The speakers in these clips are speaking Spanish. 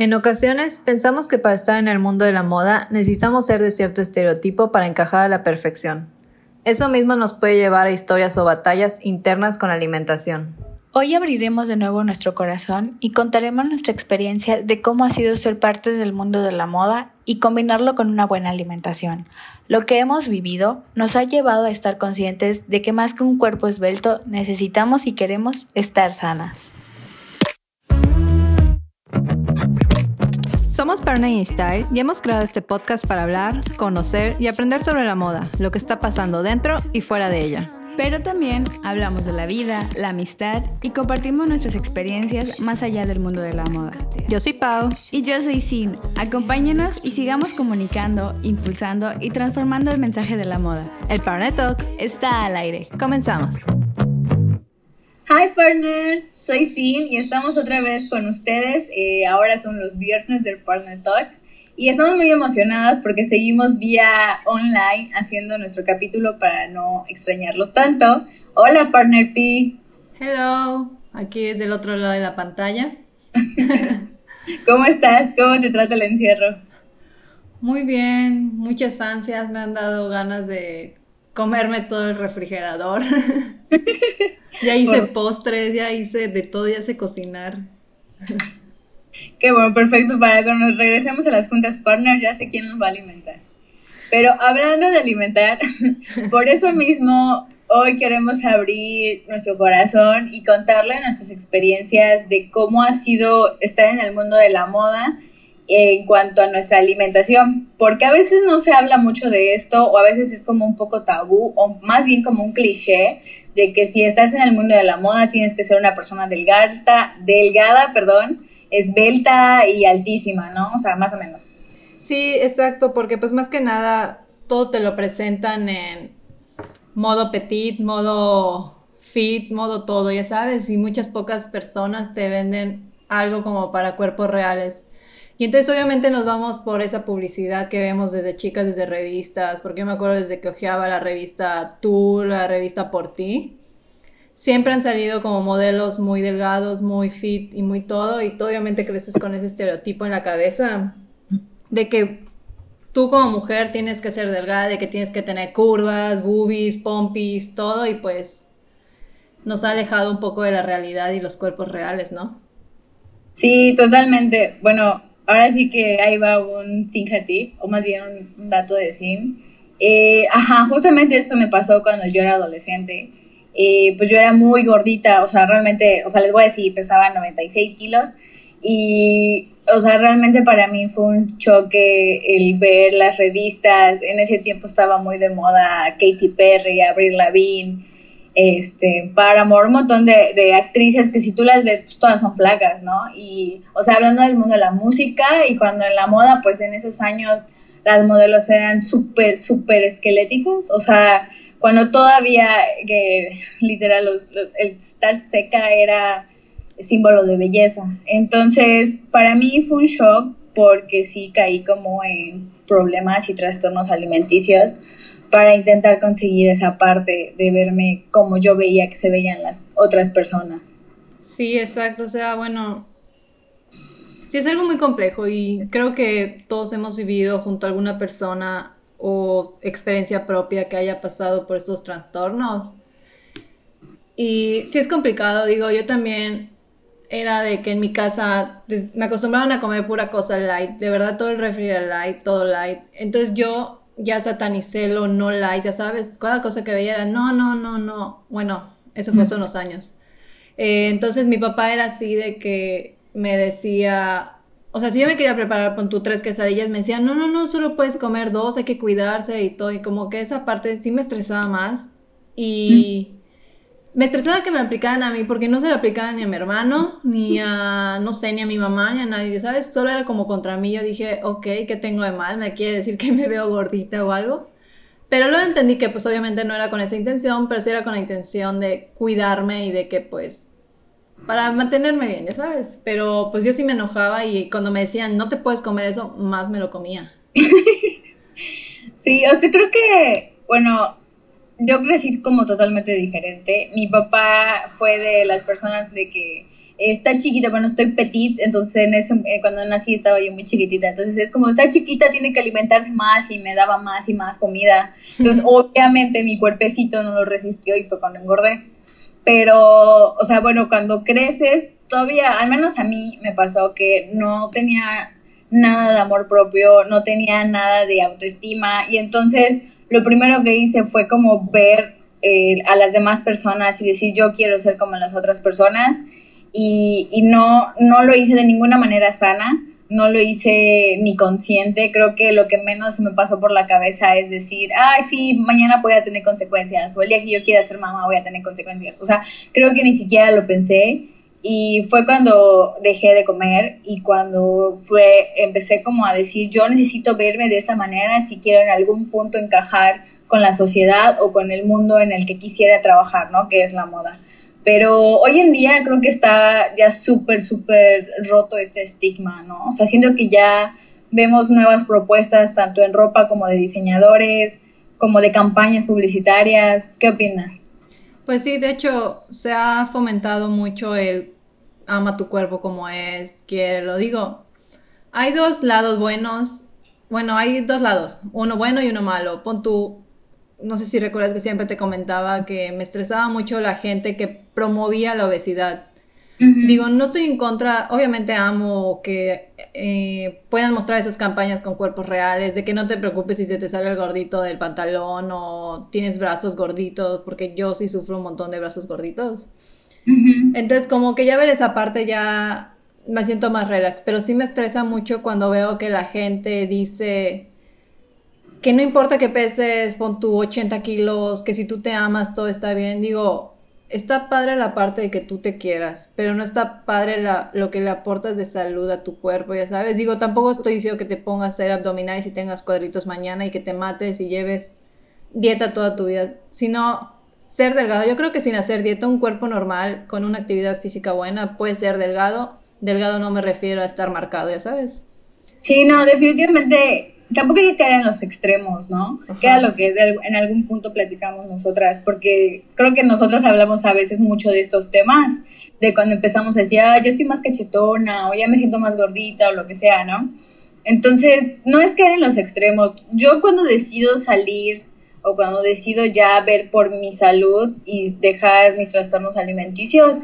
En ocasiones pensamos que para estar en el mundo de la moda necesitamos ser de cierto estereotipo para encajar a la perfección. Eso mismo nos puede llevar a historias o batallas internas con la alimentación. Hoy abriremos de nuevo nuestro corazón y contaremos nuestra experiencia de cómo ha sido ser parte del mundo de la moda y combinarlo con una buena alimentación. Lo que hemos vivido nos ha llevado a estar conscientes de que más que un cuerpo esbelto necesitamos y queremos estar sanas. Somos Partner Style y hemos creado este podcast para hablar, conocer y aprender sobre la moda, lo que está pasando dentro y fuera de ella. Pero también hablamos de la vida, la amistad y compartimos nuestras experiencias más allá del mundo de la moda. Yo soy Pau. Y yo soy Sin. Acompáñenos y sigamos comunicando, impulsando y transformando el mensaje de la moda. El Partner Talk está al aire. Comenzamos. Hi partners, soy Sin y estamos otra vez con ustedes. Eh, ahora son los viernes del Partner Talk. Y estamos muy emocionadas porque seguimos vía online haciendo nuestro capítulo para no extrañarlos tanto. Hola, Partner P. Hello, aquí es del otro lado de la pantalla. ¿Cómo estás? ¿Cómo te trata el encierro? Muy bien, muchas ansias, me han dado ganas de comerme todo el refrigerador. ya hice postres, ya hice de todo, ya sé cocinar. Qué bueno, perfecto. Para cuando nos regresemos a las juntas partner, ya sé quién nos va a alimentar. Pero hablando de alimentar, por eso mismo hoy queremos abrir nuestro corazón y contarle nuestras experiencias de cómo ha sido estar en el mundo de la moda en cuanto a nuestra alimentación, porque a veces no se habla mucho de esto o a veces es como un poco tabú o más bien como un cliché de que si estás en el mundo de la moda tienes que ser una persona delgada, delgada, perdón, esbelta y altísima, ¿no? O sea, más o menos. Sí, exacto, porque pues más que nada todo te lo presentan en modo petit, modo fit, modo todo, ya sabes, y muchas pocas personas te venden algo como para cuerpos reales. Y entonces obviamente nos vamos por esa publicidad que vemos desde chicas, desde revistas, porque yo me acuerdo desde que ojeaba la revista Tú, la revista Por Ti, siempre han salido como modelos muy delgados, muy fit y muy todo, y tú obviamente creces con ese estereotipo en la cabeza de que tú como mujer tienes que ser delgada, de que tienes que tener curvas, boobies, pompis, todo, y pues nos ha alejado un poco de la realidad y los cuerpos reales, ¿no? Sí, totalmente. Bueno, ahora sí que ahí va un tip, o más bien un, dato de sim. Eh, ajá, justamente eso me pasó cuando yo era adolescente. Eh, pues yo era muy gordita, o sea, realmente, o sea, les voy a decir, pesaba 96 kilos. Y, o sea, realmente para mí fue un choque el ver las revistas, en ese tiempo estaba muy de moda Katy Perry, Avril Lavigne, este, Paramore, un montón de, de actrices que si tú las ves, pues todas son flacas, ¿no? Y, o sea, hablando del mundo de la música y cuando en la moda, pues en esos años las modelos eran súper, súper esqueléticas, o sea, cuando todavía que literal el estar seca era símbolo de belleza. Entonces, para mí fue un shock porque sí caí como en problemas y trastornos alimenticios para intentar conseguir esa parte de verme como yo veía que se veían las otras personas. Sí, exacto. O sea, bueno, sí es algo muy complejo y creo que todos hemos vivido junto a alguna persona o experiencia propia que haya pasado por estos trastornos. Y sí es complicado, digo, yo también era de que en mi casa me acostumbraban a comer pura cosa light, de verdad todo el refri light, todo light. Entonces yo ya satanicé lo no light, ya sabes, cada cosa que veía era no, no, no, no. Bueno, eso fue hace unos años. Eh, entonces mi papá era así de que me decía, o sea, si yo me quería preparar con tu tres quesadillas, me decían, no, no, no, solo puedes comer dos, hay que cuidarse y todo. Y como que esa parte sí me estresaba más. Y me estresaba que me aplicaran a mí, porque no se lo aplicaban ni a mi hermano, ni a, no sé, ni a mi mamá, ni a nadie, ¿sabes? Solo era como contra mí. Yo dije, ok, ¿qué tengo de mal? ¿Me quiere decir que me veo gordita o algo? Pero luego entendí que pues obviamente no era con esa intención, pero sí era con la intención de cuidarme y de que pues para mantenerme bien, ya sabes. Pero pues yo sí me enojaba y cuando me decían, no te puedes comer eso, más me lo comía. sí, o sea, creo que, bueno, yo crecí como totalmente diferente. Mi papá fue de las personas de que está chiquita, bueno, estoy petit, entonces en ese, eh, cuando nací estaba yo muy chiquitita, entonces es como, está chiquita, tiene que alimentarse más y me daba más y más comida. Entonces, obviamente mi cuerpecito no lo resistió y fue cuando engordé. Pero, o sea, bueno, cuando creces, todavía, al menos a mí me pasó que no tenía nada de amor propio, no tenía nada de autoestima y entonces lo primero que hice fue como ver eh, a las demás personas y decir yo quiero ser como las otras personas. Y, y no, no lo hice de ninguna manera sana, no lo hice ni consciente, creo que lo que menos me pasó por la cabeza es decir, ay, sí, mañana voy a tener consecuencias, o el día que yo quiera ser mamá voy a tener consecuencias, o sea, creo que ni siquiera lo pensé y fue cuando dejé de comer y cuando fue, empecé como a decir, yo necesito verme de esta manera si quiero en algún punto encajar con la sociedad o con el mundo en el que quisiera trabajar, ¿no? Que es la moda. Pero hoy en día creo que está ya súper, súper roto este estigma, ¿no? O sea, siento que ya vemos nuevas propuestas tanto en ropa como de diseñadores, como de campañas publicitarias. ¿Qué opinas? Pues sí, de hecho, se ha fomentado mucho el ama tu cuerpo como es, quiere, lo digo. Hay dos lados buenos, bueno, hay dos lados, uno bueno y uno malo. Pon tú, no sé si recuerdas que siempre te comentaba que me estresaba mucho la gente que promovía la obesidad. Digo, no estoy en contra, obviamente amo que eh, puedan mostrar esas campañas con cuerpos reales, de que no te preocupes si se te sale el gordito del pantalón o tienes brazos gorditos, porque yo sí sufro un montón de brazos gorditos. Entonces, como que ya ver esa parte ya me siento más relax, pero sí me estresa mucho cuando veo que la gente dice que no importa que peses, pon tu 80 kilos, que si tú te amas todo está bien. Digo, está padre la parte de que tú te quieras, pero no está padre la, lo que le aportas de salud a tu cuerpo, ya sabes. Digo, tampoco estoy diciendo que te pongas a hacer abdominales y tengas cuadritos mañana y que te mates y lleves dieta toda tu vida, sino ser delgado. Yo creo que sin hacer dieta, un cuerpo normal con una actividad física buena puede ser delgado. Delgado no me refiero a estar marcado, ya sabes. Sí, no, definitivamente tampoco hay que caer en los extremos, ¿no? Que era lo que en algún punto platicamos nosotras, porque creo que nosotros hablamos a veces mucho de estos temas, de cuando empezamos a decir, ah, yo estoy más cachetona, o ya me siento más gordita, o lo que sea, ¿no? Entonces, no es caer en los extremos. Yo cuando decido salir o cuando decido ya ver por mi salud y dejar mis trastornos alimenticios,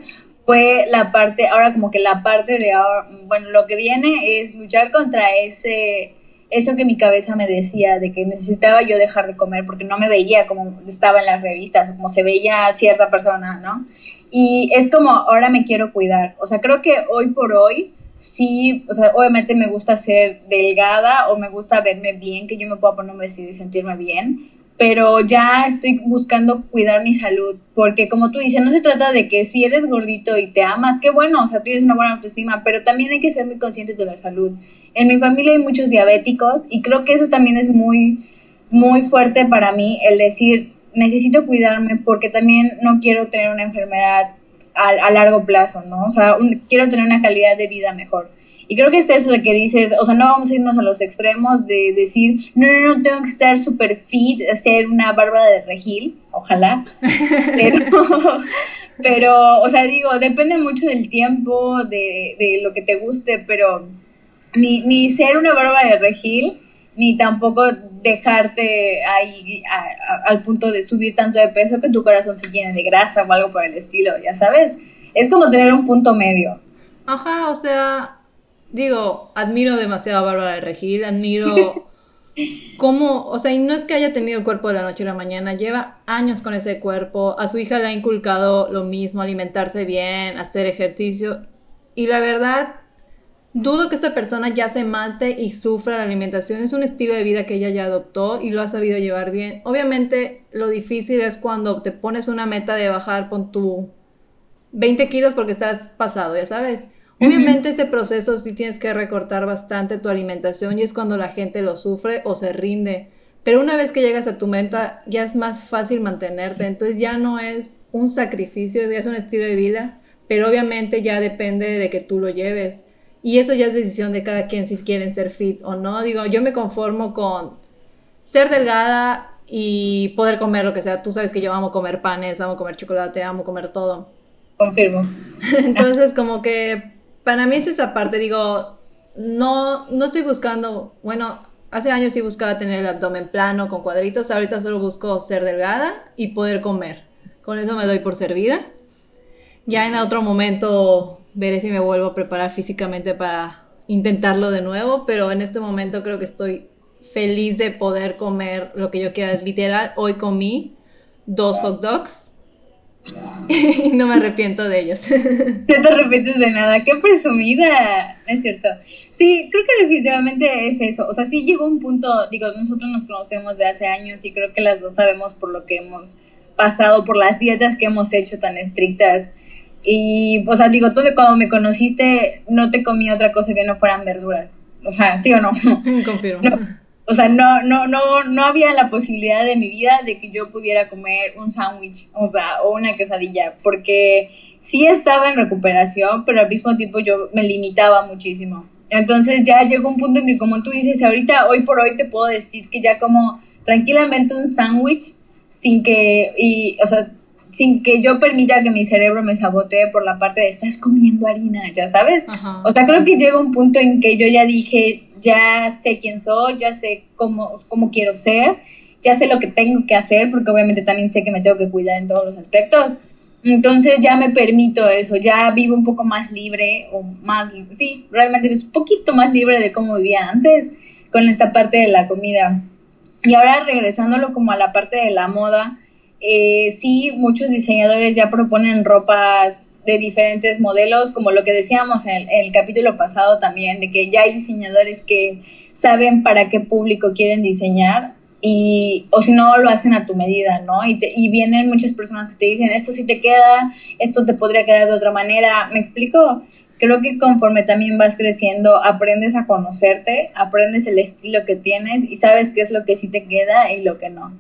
fue la parte, ahora como que la parte de ahora, bueno, lo que viene es luchar contra ese eso que mi cabeza me decía de que necesitaba yo dejar de comer porque no me veía como estaba en las revistas, como se veía cierta persona, ¿no? Y es como, ahora me quiero cuidar. O sea, creo que hoy por hoy, sí, o sea, obviamente me gusta ser delgada o me gusta verme bien, que yo me pueda poner un vestido y sentirme bien, pero ya estoy buscando cuidar mi salud, porque como tú dices, no se trata de que si eres gordito y te amas, qué bueno, o sea, tienes una buena autoestima, pero también hay que ser muy conscientes de la salud. En mi familia hay muchos diabéticos y creo que eso también es muy, muy fuerte para mí, el decir, necesito cuidarme porque también no quiero tener una enfermedad a, a largo plazo, ¿no? O sea, quiero tener una calidad de vida mejor. Y creo que es eso de que dices, o sea, no vamos a irnos a los extremos de decir, no, no, no, tengo que estar súper fit, hacer una barba de regil, ojalá. pero, pero, o sea, digo, depende mucho del tiempo, de, de lo que te guste, pero ni, ni ser una barba de regil, ni tampoco dejarte ahí al punto de subir tanto de peso que tu corazón se llene de grasa o algo por el estilo, ya sabes. Es como tener un punto medio. Ajá, o sea, digo, admiro demasiado a Bárbara de Regil, admiro cómo, o sea, y no es que haya tenido el cuerpo de la noche a la mañana, lleva años con ese cuerpo, a su hija le ha inculcado lo mismo, alimentarse bien, hacer ejercicio, y la verdad, dudo que esta persona ya se mate y sufra la alimentación, es un estilo de vida que ella ya adoptó y lo ha sabido llevar bien. Obviamente, lo difícil es cuando te pones una meta de bajar con tu 20 kilos porque estás pasado, ya sabes. Obviamente ese proceso sí tienes que recortar bastante tu alimentación y es cuando la gente lo sufre o se rinde. Pero una vez que llegas a tu meta ya es más fácil mantenerte, entonces ya no es un sacrificio, ya es un estilo de vida, pero obviamente ya depende de que tú lo lleves. Y eso ya es decisión de cada quien si quieren ser fit o no. Digo, yo me conformo con ser delgada y poder comer lo que sea. Tú sabes que yo amo comer panes, amo comer chocolate, amo comer todo Confirmo. Entonces, como que para mí es esa parte, digo, no, no estoy buscando, bueno, hace años sí buscaba tener el abdomen plano con cuadritos, ahorita solo busco ser delgada y poder comer. Con eso me doy por servida. Ya en otro momento veré si me vuelvo a preparar físicamente para intentarlo de nuevo, pero en este momento creo que estoy feliz de poder comer lo que yo quiera. Literal, hoy comí dos hot dogs y no me arrepiento de ellos. No te arrepientes de nada, qué presumida, es cierto. Sí, creo que definitivamente es eso. O sea, sí llegó un punto, digo, nosotros nos conocemos de hace años y creo que las dos sabemos por lo que hemos pasado, por las dietas que hemos hecho tan estrictas. Y, o sea, digo, tú cuando me conociste no te comí otra cosa que no fueran verduras. O sea, ¿sí o no? Confirmo. O sea, no, no, no, no había la posibilidad de mi vida de que yo pudiera comer un sándwich, o sea, o una quesadilla, porque sí estaba en recuperación, pero al mismo tiempo yo me limitaba muchísimo. Entonces ya llegó un punto en que, como tú dices, ahorita, hoy por hoy te puedo decir que ya como tranquilamente un sándwich sin que, y, o sea, sin que yo permita que mi cerebro me sabotee por la parte de estás comiendo harina, ya sabes. O sea, creo que llega un punto en que yo ya dije, ya sé quién soy, ya sé cómo, cómo quiero ser, ya sé lo que tengo que hacer, porque obviamente también sé que me tengo que cuidar en todos los aspectos. Entonces ya me permito eso, ya vivo un poco más libre, o más, sí, realmente es un poquito más libre de cómo vivía antes con esta parte de la comida. Y ahora regresándolo como a la parte de la moda, eh, sí, muchos diseñadores ya proponen ropas de diferentes modelos, como lo que decíamos en el, capítulo pasado también, de que ya hay diseñadores que saben para qué público quieren diseñar y o si no lo hacen a tu medida, ¿no? Y, y vienen muchas personas que te dicen, esto sí te queda, esto te podría quedar de otra manera, ¿me explico? Creo que conforme también vas creciendo, aprendes a conocerte, aprendes el estilo que tienes y sabes qué es lo que sí te queda y lo que no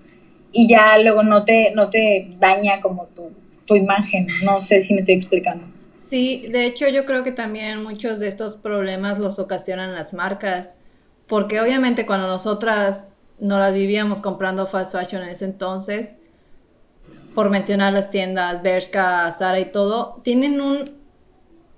y ya luego no te, no te daña como tu, tu imagen. No sé si me estoy explicando. Sí, de hecho yo creo que también muchos de estos problemas los ocasionan las marcas, porque obviamente cuando nosotras no las vivíamos comprando fast fashion en ese entonces, por mencionar las tiendas Bershka, Zara y todo, tienen un,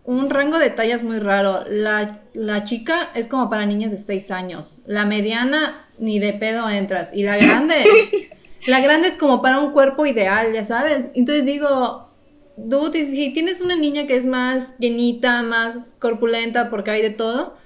un rango de tallas muy raro. La, la chica es como para niñas de 6 años, la mediana ni de pedo entras, y la grande La grande es como para un cuerpo ideal, ya sabes. Entonces digo, dude, si tienes una niña que es más llenita, más corpulenta, porque hay de todo,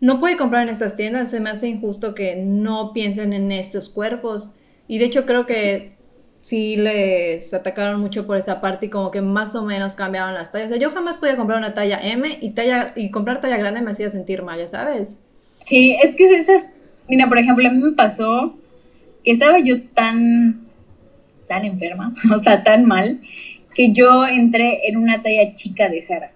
no puede comprar en estas tiendas. Se me hace injusto que no piensen en estos cuerpos. Y de hecho creo que sí les atacaron mucho por esa parte y como que más o menos cambiaron las tallas. O sea, yo jamás podía comprar una talla M y, talla, y comprar talla grande me hacía sentir mal, ya sabes. Sí, es que esas... Mira, por ejemplo, a mí me pasó estaba yo tan, tan enferma, o sea, tan mal, que yo entré en una talla chica de Sara.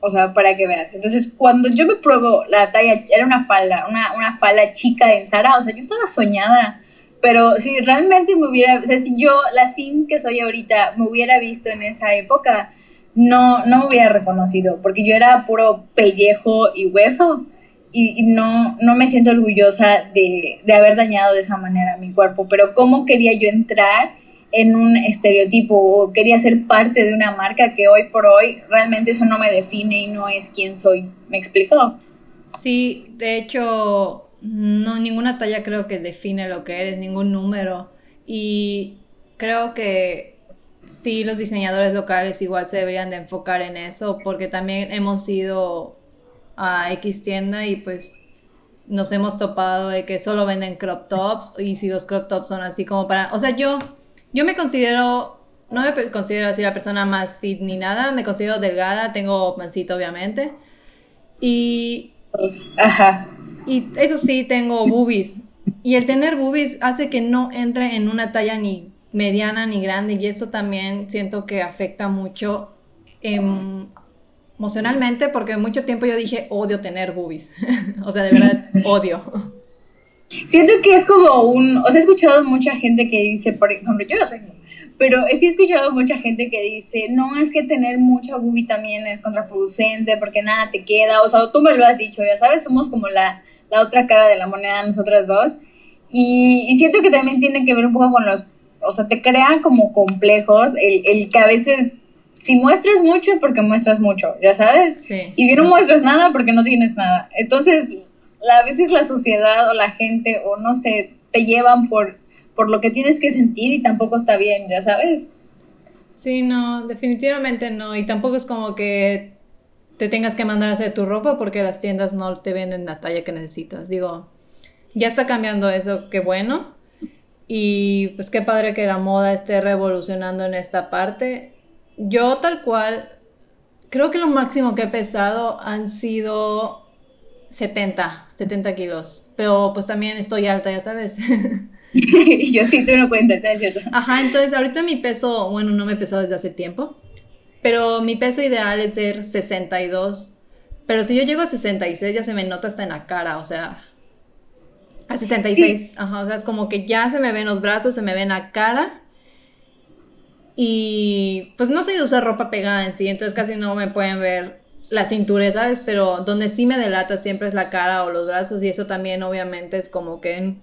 O sea, para que veas. Entonces, cuando yo me pruebo la talla, era una falda, una, una falda chica de Sara, o sea, yo estaba soñada. Pero si realmente me hubiera, o sea, si yo, la sim que soy ahorita, me hubiera visto en esa época, no, no me hubiera reconocido, porque yo era puro pellejo y hueso y, no, no me siento orgullosa de, de, haber dañado de esa manera mi cuerpo, pero ¿cómo quería yo entrar en un estereotipo o quería ser parte de una marca que hoy por hoy realmente eso no me define y no es quien soy? ¿Me explico? Sí, de hecho, no, ninguna talla creo que define lo que eres, ningún número. Y creo que sí, los diseñadores locales igual se deberían de enfocar en eso, porque también hemos sido a X tienda y pues nos hemos topado de que solo venden crop tops y si los crop tops son así como para, o sea, yo yo me considero no me considero así la persona más fit ni nada, me considero delgada, tengo mancito obviamente. Y Ajá. Y eso sí tengo boobies. Y el tener boobies hace que no entre en una talla ni mediana ni grande y eso también siento que afecta mucho en emocionalmente porque mucho tiempo yo dije odio tener boobies. o sea, de verdad, odio. Siento que es como un, o sea, he escuchado mucha gente que dice, por ejemplo, yo lo tengo, pero sí he escuchado mucha gente que dice, no, es que tener mucha boobie también es contraproducente porque nada te queda, o sea, tú me lo has dicho, ya sabes, somos como la, la otra cara de la moneda nosotras dos, y, y, siento que también tiene que ver un poco con los, o sea, te crean como complejos, el, el que a veces si muestras mucho, porque muestras mucho, ya sabes. Sí. Y si no muestras nada, porque no tienes nada. Entonces, a veces la sociedad o la gente, o no sé, te llevan por, por lo que tienes que sentir y tampoco está bien, ya sabes. Sí, no, definitivamente no. Y tampoco es como que te tengas que mandar a hacer tu ropa porque las tiendas no te venden la talla que necesitas. Digo, ya está cambiando eso, qué bueno. Y pues qué padre que la moda esté revolucionando en esta parte. Yo tal cual, creo que lo máximo que he pesado han sido 70, 70 kilos. Pero pues también estoy alta, ya sabes. yo sí tengo cuenta, ¿no es cierto? Ajá, entonces ahorita mi peso, bueno, no me he pesado desde hace tiempo, pero mi peso ideal es ser 62. Pero si yo llego a 66 ya se me nota hasta en la cara, o sea, a 66, ajá, o sea, es como que ya se me ven los brazos, se me ven la cara. Y pues no soy de usar ropa pegada en sí, entonces casi no me pueden ver la cintura, ¿sabes? Pero donde sí me delata siempre es la cara o los brazos y eso también obviamente es como que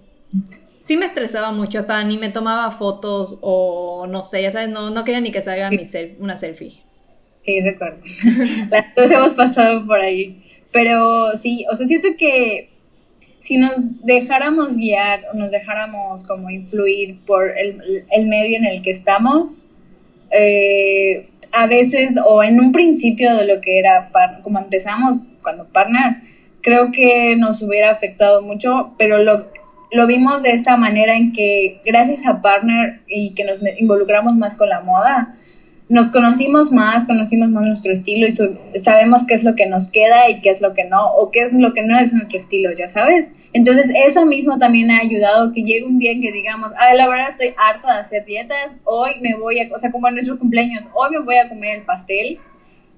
sí me estresaba mucho, hasta ni me tomaba fotos o no sé, ya sabes, no, no quería ni que salga mi una selfie. Sí, recuerdo. Las dos hemos pasado por ahí. Pero sí, o sea, siento que si nos dejáramos guiar o nos dejáramos como influir por el, el medio en el que estamos, eh, a veces o en un principio de lo que era, como empezamos cuando partner, creo que nos hubiera afectado mucho, pero lo, lo vimos de esta manera en que gracias a partner y que nos involucramos más con la moda, nos conocimos más, conocimos más nuestro estilo y sabemos qué es lo que nos queda y qué es lo que no, o qué es lo que no es nuestro estilo, ya sabes. Entonces eso mismo también ha ayudado que llegue un día en que digamos, ay, la verdad estoy harta de hacer dietas, hoy me voy a, o sea, como en nuestro cumpleaños, hoy me voy a comer el pastel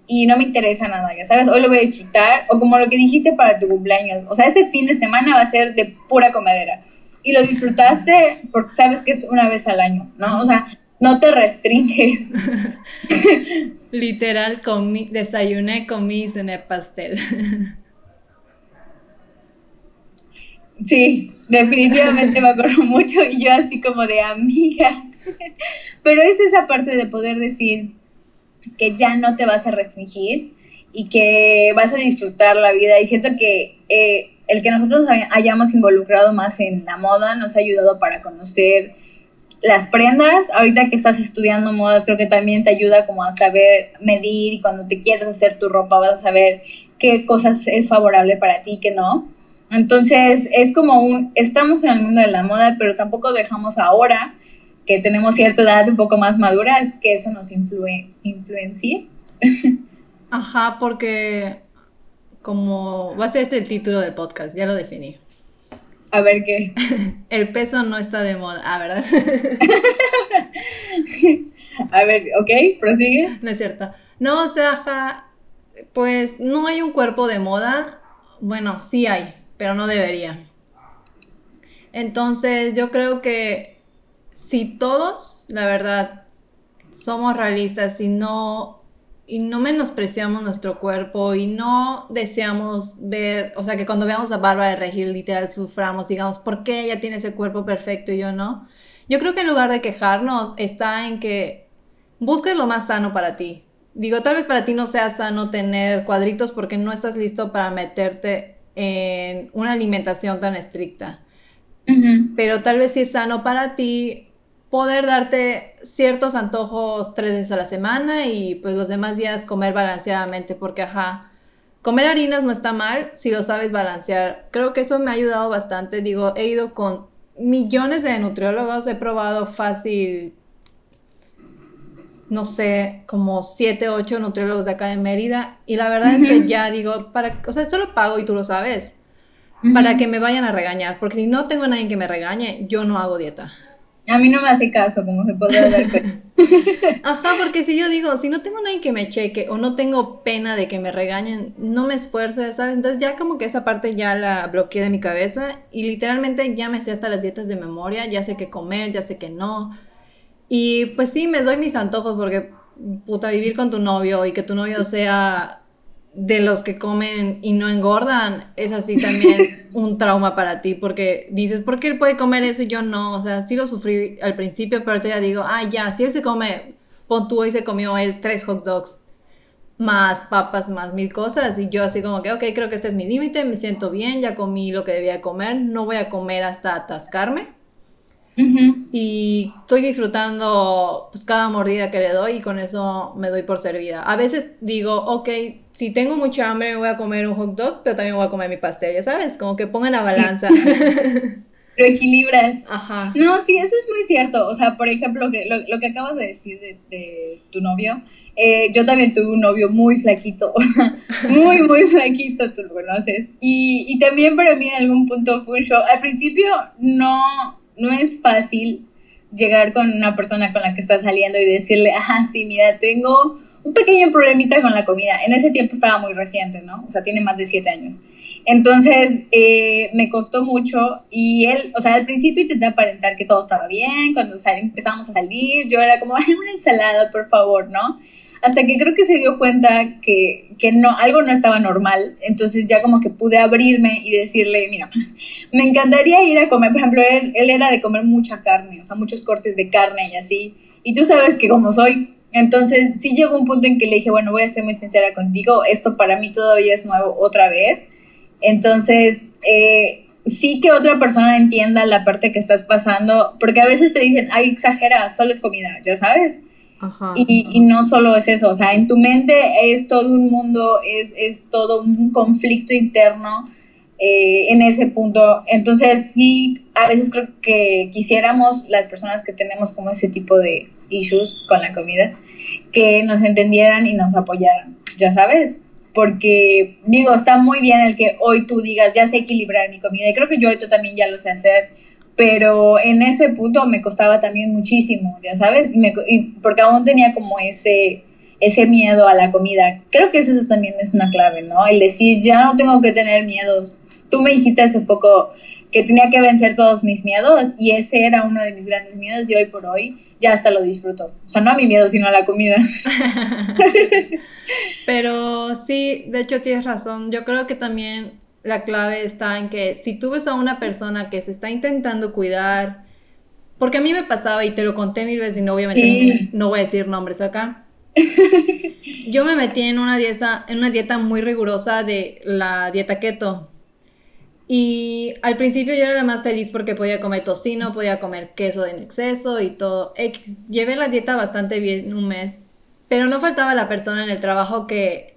y no me interesa nada, ya sabes, hoy lo voy a disfrutar, o como lo que dijiste para tu cumpleaños, o sea, este fin de semana va a ser de pura comedera. Y lo disfrutaste porque sabes que es una vez al año, ¿no? O sea, no te restringes. Literal, comí, desayuné, comí y cené pastel. Sí, definitivamente me acuerdo mucho y yo así como de amiga. Pero es esa parte de poder decir que ya no te vas a restringir y que vas a disfrutar la vida. Y siento que eh, el que nosotros hayamos involucrado más en la moda nos ha ayudado para conocer las prendas, ahorita que estás estudiando modas, creo que también te ayuda como a saber medir y cuando te quieres hacer tu ropa vas a saber qué cosas es favorable para ti y qué no. Entonces, es como un, estamos en el mundo de la moda, pero tampoco dejamos ahora que tenemos cierta edad un poco más madura, es que eso nos influye, influencie. Ajá, porque como va a ser este el título del podcast, ya lo definí. A ver qué. El peso no está de moda, ah, ¿verdad? a ver, ok, prosigue. No es cierto. No, o sea, pues no hay un cuerpo de moda. Bueno, sí hay, pero no debería. Entonces, yo creo que si todos, la verdad, somos realistas y no y no menospreciamos nuestro cuerpo y no deseamos ver, o sea, que cuando veamos a Bárbara de Regil literal suframos, digamos, ¿por qué ella tiene ese cuerpo perfecto y yo no? Yo creo que en lugar de quejarnos está en que busques lo más sano para ti. Digo, tal vez para ti no sea sano tener cuadritos porque no estás listo para meterte en una alimentación tan estricta. Pero tal vez sí es sano para ti poder darte ciertos antojos tres veces a la semana y pues los demás días comer balanceadamente porque ajá, comer harinas no está mal si lo sabes balancear. Creo que eso me ha ayudado bastante. Digo, he ido con millones de nutriólogos, he probado fácil, no sé, como siete, ocho nutriólogos de acá en Mérida y la verdad es que ya digo, para, o sea, solo pago y tú lo sabes. Para que me vayan a regañar, porque si no tengo a nadie que me regañe, yo no hago dieta. A mí no me hace caso, como se podría dar cuenta. Ajá, porque si yo digo, si no tengo nadie que me cheque o no tengo pena de que me regañen, no me esfuerzo, sabes. Entonces ya como que esa parte ya la bloqueé de mi cabeza y literalmente ya me sé hasta las dietas de memoria, ya sé qué comer, ya sé qué no. Y pues sí, me doy mis antojos porque, puta, vivir con tu novio y que tu novio sea de los que comen y no engordan, es así también un trauma para ti, porque dices, ¿por qué él puede comer eso y yo no? O sea, sí lo sufrí al principio, pero ahorita ya digo, ah, ya, si él se come pon tú y se comió él tres hot dogs más papas, más mil cosas. Y yo así como que, ok, creo que este es mi límite, me siento bien, ya comí lo que debía comer, no voy a comer hasta atascarme. Y estoy disfrutando pues, cada mordida que le doy y con eso me doy por servida. A veces digo, ok, si tengo mucha hambre me voy a comer un hot dog, pero también voy a comer mi pastel, ya sabes, como que pongan la balanza. lo equilibras. Ajá. No, sí, eso es muy cierto. O sea, por ejemplo, lo, lo que acabas de decir de, de tu novio, eh, yo también tuve un novio muy flaquito, muy, muy flaquito, tú lo conoces. Y, y también para mí en algún punto fue un show. Al principio no, no es fácil llegar con una persona con la que estás saliendo y decirle, ah, sí, mira, tengo un pequeño problemita con la comida. En ese tiempo estaba muy reciente, ¿no? O sea, tiene más de siete años. Entonces, eh, me costó mucho y él, o sea, al principio intenté aparentar que todo estaba bien, cuando empezamos a salir, yo era como, una ensalada, por favor, ¿no? hasta que creo que se dio cuenta que, que, no, algo no estaba normal, entonces ya como que pude abrirme y decirle, mira, me encantaría ir a comer, por ejemplo, él, él era de comer mucha carne, o sea, muchos cortes de carne y así, y tú sabes que como soy, entonces sí llegó un punto en que le dije, bueno, voy a ser muy sincera contigo, esto para mí todavía es nuevo otra vez, entonces... Eh, sí que otra persona entienda la parte que estás pasando, porque a veces te dicen, ay, exagera, solo es comida, ya sabes. Y, y, no solo es eso, o sea, en tu mente es todo un mundo, es, es todo un conflicto interno eh, en ese punto. Entonces, sí, a veces creo que quisiéramos las personas que tenemos como ese tipo de issues con la comida, que nos entendieran y nos apoyaran, ya sabes. Porque, digo, está muy bien el que hoy tú digas, ya sé equilibrar mi comida. Y creo que yo tú también ya lo sé hacer pero en ese punto me costaba también muchísimo, ya sabes, porque aún tenía como ese, ese miedo a la comida. Creo que eso también es una clave, ¿no? El decir, ya no tengo que tener miedos. Tú me dijiste hace poco que tenía que vencer todos mis miedos y ese era uno de mis grandes miedos y hoy por hoy ya hasta lo disfruto. O sea, no a mi miedo, sino a la comida. Pero sí, de hecho tienes razón. Yo creo que también la clave está en que si tú ves a una persona que se está intentando cuidar, porque a mí me pasaba y te lo conté mil veces y no, obviamente no, voy a decir nombres acá. Yo me metí en una dieta, en una dieta muy rigurosa de la dieta keto. Y al principio yo era la más feliz porque podía comer tocino, podía comer queso en exceso y todo. Llevé la dieta bastante bien un mes, pero no faltaba la persona en el trabajo que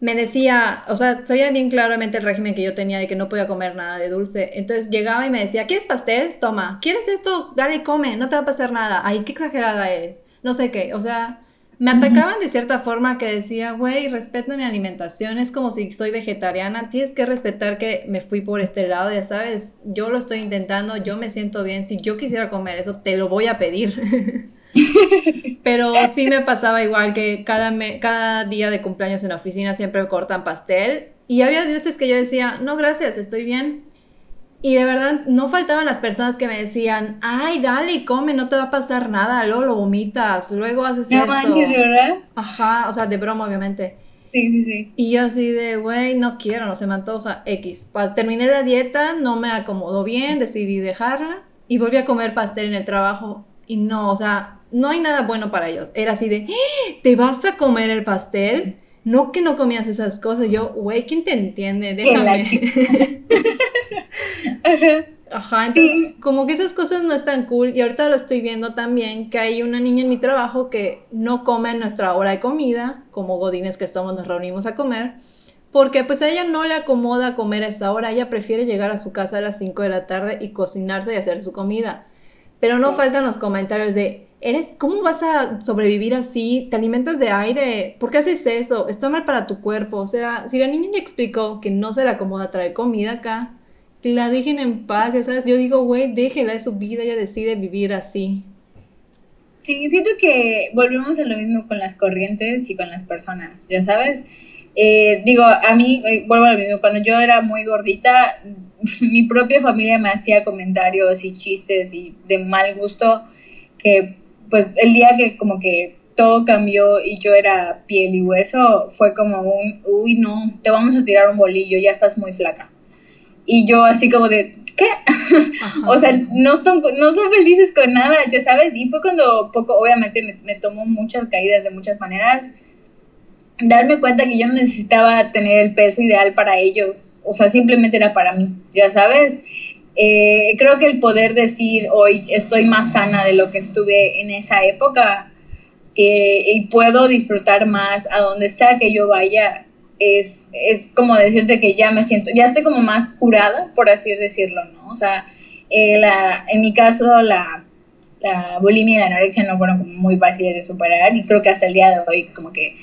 me decía, o sea, sabía bien claramente el régimen que yo tenía de que no podía comer nada de dulce. Entonces llegaba y me decía, ¿quieres pastel? Toma. ¿Quieres esto? Dale, come, no te va a pasar nada. Ay, qué exagerada eres. No sé qué. O sea, me atacaban de cierta forma que decía, güey, respeta mi alimentación. Es como si soy vegetariana. Tienes que respetar que me fui por este lado, ya sabes. Yo lo estoy intentando, yo me siento bien. Si yo quisiera comer eso, te lo voy a pedir. Pero sí me pasaba igual que cada, cada día de cumpleaños en la oficina siempre me cortan pastel. Y había veces que yo decía, no, gracias, estoy bien. Y de verdad, no faltaban las personas que me decían, ay, dale, come, no te va a pasar nada, luego lo vomitas, luego haces no manches, verdad? Ajá, o sea, de broma, obviamente. Sí, sí, sí. Y yo así de, güey, no quiero, no se me antoja, X. Terminé la dieta, no me acomodó bien, decidí dejarla y volví a comer pastel en el trabajo. Y no, o sea, no hay nada bueno para ellos. Era así de, ¡Ah! ¿te vas a comer el pastel? No que no comías esas cosas. Yo, güey, ¿quién te entiende? Déjame. Ajá, entonces como que esas cosas no están cool y ahorita lo estoy viendo también que hay una niña en mi trabajo que no come en nuestra hora de comida, como godines que somos nos reunimos a comer, porque pues a ella no le acomoda comer a esa hora, ella prefiere llegar a su casa a las 5 de la tarde y cocinarse y hacer su comida. Pero no faltan los comentarios de, eres, ¿cómo vas a sobrevivir así? ¿Te alimentas de aire? ¿Por qué haces eso? Está mal para tu cuerpo. O sea, si la niña ya explicó que no se le acomoda traer comida acá, la dejen en paz, ya sabes. Yo digo, güey, déjela de su vida, ella decide vivir así. Sí, siento que volvemos a lo mismo con las corrientes y con las personas, ya sabes. Eh, digo, a mí, eh, vuelvo a lo mismo, cuando yo era muy gordita, mi propia familia me hacía comentarios y chistes y de mal gusto que pues el día que como que todo cambió y yo era piel y hueso, fue como un, uy, no, te vamos a tirar un bolillo, ya estás muy flaca. Y yo así como de, ¿qué? o sea, no son, no son felices con nada, ya sabes, y fue cuando poco, obviamente me, me tomó muchas caídas de muchas maneras, darme cuenta que yo no necesitaba tener el peso ideal para ellos, o sea, simplemente era para mí, ya sabes. Eh, creo que el poder decir hoy estoy más sana de lo que estuve en esa época eh, y puedo disfrutar más a donde sea que yo vaya, es, es como decirte que ya me siento, ya estoy como más curada, por así decirlo, ¿no? O sea, eh, la, en mi caso la, la bulimia y la anorexia no fueron como muy fáciles de superar y creo que hasta el día de hoy como que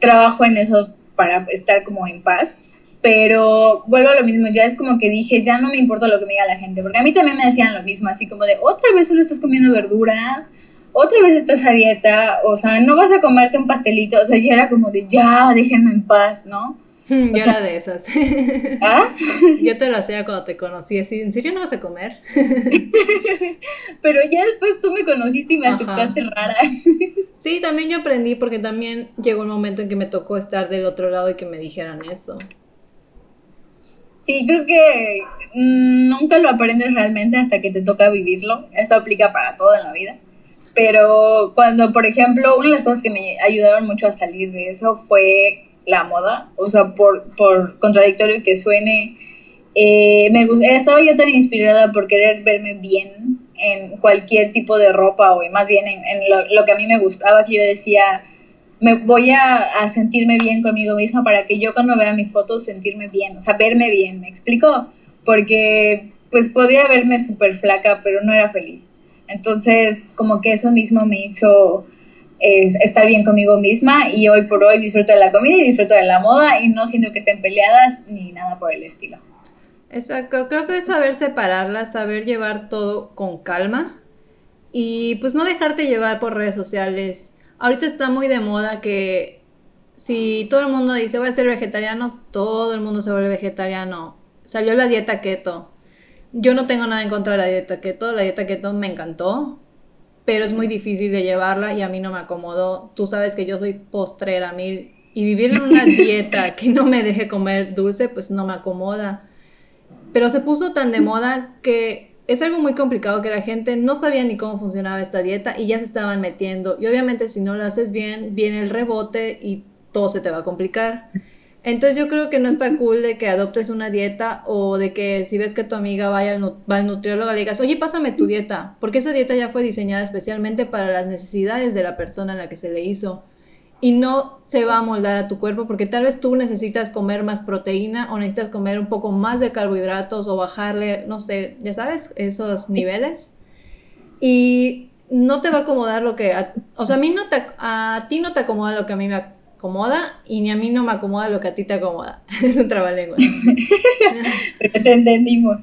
trabajo en eso para estar como en paz. Pero vuelvo a lo mismo, ya es como que dije, ya no me importa lo que me diga la gente, porque a mí también me decían lo mismo, así como de, otra vez solo estás comiendo verduras, otra vez estás a dieta, o sea, no vas a comerte un pastelito, o sea, ya era como de, ya, déjenme en paz, ¿no? Yo era de esas. ¿Ah? Yo te lo hacía cuando te conocí, así, ¿en serio no vas a comer? Pero ya después tú me conociste y me aceptaste rara. Sí, también yo aprendí porque también llegó un momento en que me tocó estar del otro lado y que me dijeran eso. Sí, creo que mm, nunca lo aprendes realmente hasta que te toca vivirlo. Eso aplica para todo en la vida. Pero cuando, por ejemplo, una de las cosas que me ayudaron mucho a salir de eso fue la moda. O sea, por, por contradictorio que suene, eh, me estaba yo tan inspirada por querer verme bien en cualquier tipo de ropa o más bien en, lo, que a mí me gustaba, que yo decía, me voy a, sentirme bien conmigo misma para que yo cuando vea mis fotos sentirme bien, o sea, verme bien, ¿me explico? Porque pues podía verme súper flaca, pero no era feliz. Entonces, como que eso mismo me hizo estar bien conmigo misma y hoy por hoy disfruto de la comida y disfruto de la moda y no siento que estén peleadas ni nada por el estilo. Exacto, creo que es saber separarlas, saber llevar todo con calma y pues no dejarte llevar por redes sociales. Ahorita está muy de moda que si todo el mundo dice voy a ser vegetariano, todo el mundo se vuelve vegetariano. Salió la dieta keto. Yo no tengo nada en contra de la dieta keto, la dieta keto me encantó, pero es muy difícil de llevarla y a mí no me acomodó. Tú sabes que yo soy postrera mil y vivir en una dieta que no me deje comer dulce, pues no me acomoda. Pero se puso tan de moda que es algo muy complicado que la gente no sabía ni cómo funcionaba esta dieta y ya se estaban metiendo. Y obviamente si no lo haces bien, viene el rebote y todo se te va a complicar. Entonces yo creo que no está cool de que adoptes una dieta o de que si ves que tu amiga vaya al, va al nutriólogo le digas, oye, pásame tu dieta, porque esa dieta ya fue diseñada especialmente para las necesidades de la persona a la que se le hizo y no se va a moldar a tu cuerpo porque tal vez tú necesitas comer más proteína o necesitas comer un poco más de carbohidratos o bajarle, no sé, ya sabes, esos niveles. Y no te va a acomodar lo que, o sea, a, mí no te, a ti no te acomoda lo que a mí me acomoda y ni a mí no me acomoda lo que a ti te acomoda. es un trabalengua. Pero te entendimos.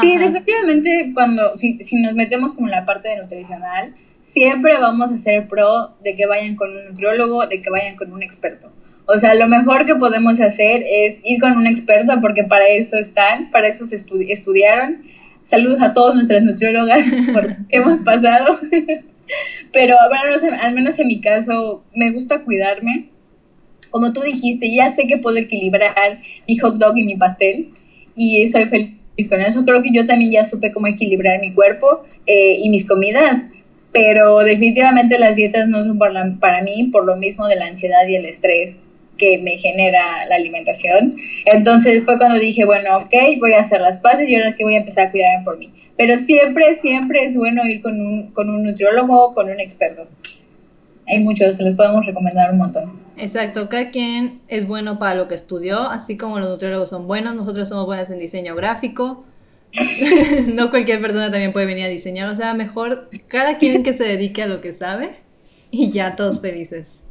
Sí, definitivamente cuando, si, si nos metemos como en la parte de nutricional, siempre vamos a ser pro de que vayan con un nutriólogo, de que vayan con un experto. O sea, lo mejor que podemos hacer es ir con un experto porque para eso están, para eso se estudiaron. Saludos a todos nuestras nutriólogas por hemos pasado. Pero bueno, al menos en mi caso, me gusta cuidarme. Como tú dijiste, ya sé que puedo equilibrar mi hot dog y mi pastel y soy feliz con eso. Creo que yo también ya supe cómo equilibrar mi cuerpo eh, y mis comidas pero definitivamente las dietas no son para, para mí por lo mismo de la ansiedad y el estrés que me genera la alimentación. Entonces fue cuando dije, bueno, ok, voy a hacer las paces y ahora sí voy a empezar a cuidarme por mí. Pero siempre, siempre es bueno ir con un, con un nutriólogo con un experto. Hay muchos, les podemos recomendar un montón. Exacto, cada quien es bueno para lo que estudió, así como los nutriólogos son buenos, nosotros somos buenas en diseño gráfico, no cualquier persona también puede venir a diseñar, o sea, mejor cada quien que se dedique a lo que sabe y ya todos felices.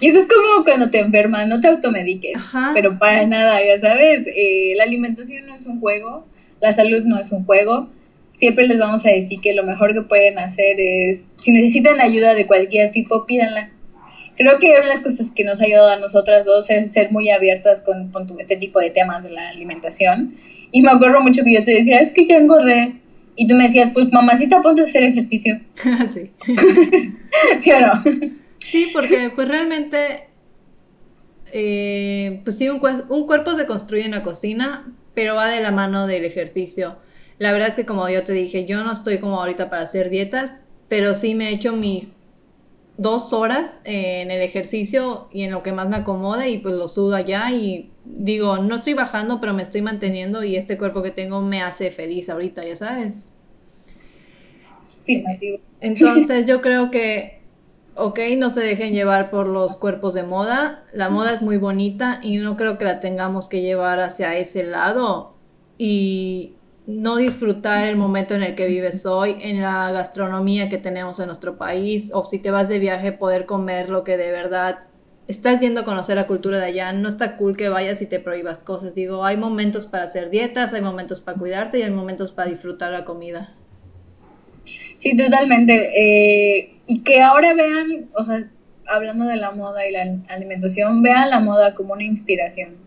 Y eso es como cuando te enfermas, no te automediques, pero para nada, ya sabes, eh, la alimentación no es un juego, la salud no es un juego, siempre les vamos a decir que lo mejor que pueden hacer es, si necesitan ayuda de cualquier tipo, pídanla. Creo que una de las cosas que nos ha ayudado a nosotras dos es ser muy abiertas con, con este tipo de temas de la alimentación y me acuerdo mucho que yo te decía, es que ya engordé. Y tú me decías, pues mamacita, ponte a hacer ejercicio. sí. ¿Sí o no? Sí, porque pues realmente, eh, pues sí, un, un, cuerpo se construye en la cocina, pero va de la mano del ejercicio. La verdad es que como yo te dije, yo no estoy como ahorita para hacer dietas, pero sí me he hecho mis dos horas en el ejercicio y en lo que más me acomode y pues lo sudo allá y digo, no estoy bajando, pero me estoy manteniendo y este cuerpo que tengo me hace feliz ahorita, ya sabes. Entonces yo creo que, ok, no se dejen llevar por los cuerpos de moda, la moda es muy bonita y no creo que la tengamos que llevar hacia ese lado. Y no disfrutar el momento en el que vives hoy, en la gastronomía que tenemos en nuestro país, o si te vas de viaje poder comer lo que de verdad estás yendo a conocer la cultura de allá, no está cool que vayas y te prohíbas cosas. Digo, hay momentos para hacer dietas, hay momentos para cuidarse y hay momentos para disfrutar la comida. Sí, totalmente. Eh, y que ahora vean, o sea, hablando de la moda y la alimentación, vean la moda como una inspiración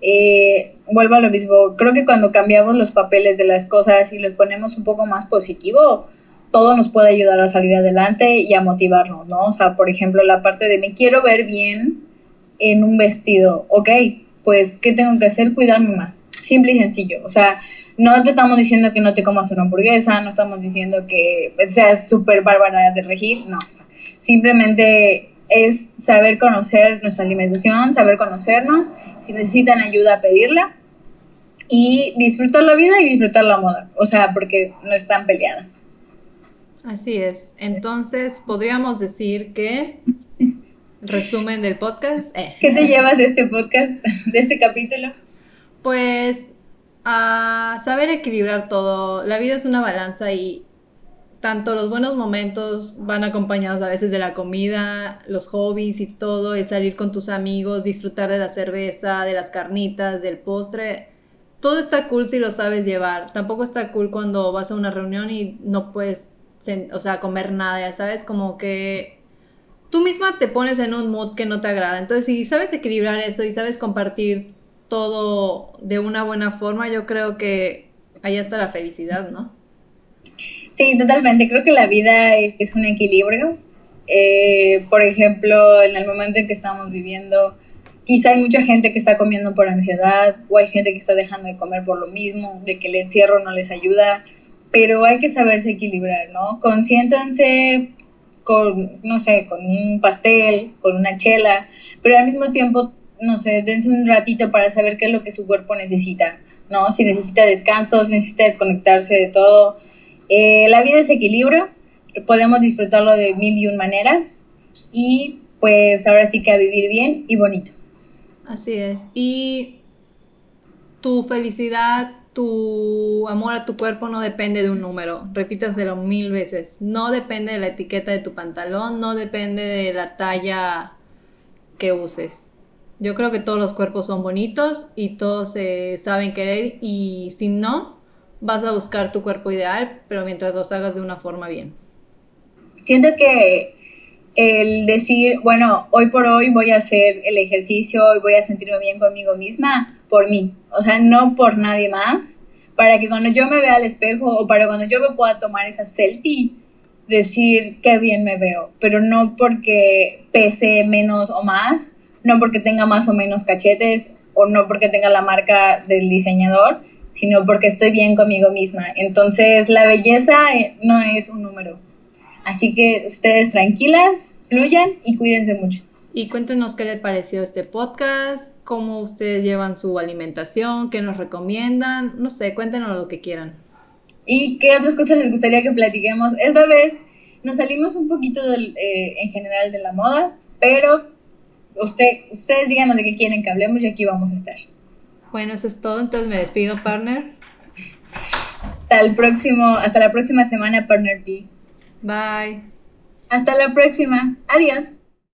eh, vuelvo a lo mismo, creo que cuando cambiamos los papeles de las cosas y los ponemos un poco más positivo, todo nos puede ayudar a salir adelante y a motivarnos, ¿no? O sea, por ejemplo, la parte de me quiero ver bien en un vestido, ok, pues, ¿qué tengo que hacer? Cuidarme más, simple y sencillo, o sea, no te estamos diciendo que no te comas una hamburguesa, no estamos diciendo que seas súper bárbara de regir, no, simplemente es saber conocer nuestra alimentación, saber conocernos, si necesitan ayuda, pedirla y disfrutar la vida y disfrutar la moda, o sea, porque no están peleadas. Así es. Entonces, podríamos decir que resumen del podcast. Eh. ¿Qué te llevas de este podcast, de este capítulo? Pues a saber equilibrar todo. La vida es una balanza y tanto los buenos momentos van acompañados a veces de la comida, los hobbies y todo, el salir con tus amigos, disfrutar de la cerveza, de las carnitas, del postre. Todo está cool si lo sabes llevar. Tampoco está cool cuando vas a una reunión y no puedes, o sea, comer nada, ya sabes, como que tú misma te pones en un mood que no te agrada. Entonces, si sabes equilibrar eso y sabes compartir todo de una buena forma, yo creo que ahí está la felicidad, ¿no? Sí, totalmente. Creo que la vida es un equilibrio. Eh, por ejemplo, en el momento en que estamos viviendo, quizá hay mucha gente que está comiendo por ansiedad o hay gente que está dejando de comer por lo mismo, de que el encierro no les ayuda, pero hay que saberse equilibrar, ¿no? Consiéntanse con, no sé, con un pastel, con una chela, pero al mismo tiempo, no sé, dense un ratito para saber qué es lo que su cuerpo necesita, ¿no? Si necesita descanso, si necesita desconectarse de todo eh, la vida es equilibrio, podemos disfrutarlo de mil y un maneras y pues ahora sí que a vivir bien y bonito. Así es. Y tu felicidad, tu amor a tu cuerpo no depende de un número. Repítaselo mil veces. No depende de la etiqueta de tu pantalón, no depende de la talla que uses. Yo creo que todos los cuerpos son bonitos y todos se saben querer y si no, vas a buscar tu cuerpo ideal, pero mientras lo hagas de una forma bien. Siento que el decir, bueno, hoy por hoy voy a hacer el ejercicio y voy a sentirme bien conmigo misma por mí, o sea, no por nadie más, para que cuando yo me vea al espejo o para cuando yo me pueda tomar esa selfie, decir qué bien me veo, pero no porque pese menos o más, no porque tenga más o menos cachetes o no porque tenga la marca del diseñador, sino porque estoy bien conmigo misma. Entonces, la belleza eh, no es un número. Así que ustedes tranquilas, fluyan y cuídense mucho. Y cuéntenos qué les pareció este podcast, cómo ustedes llevan su alimentación, qué nos recomiendan, no sé, cuéntenos lo que quieran. Y qué otras cosas les gustaría que platiquemos. Esta vez nos salimos un poquito del, eh, en general de la moda, pero usted, ustedes díganos de qué quieren que hablemos y aquí vamos a estar. Bueno, eso es todo. Entonces me despido, partner. Hasta el próximo, hasta la próxima semana, partner B. Bye. Hasta la próxima. Adiós.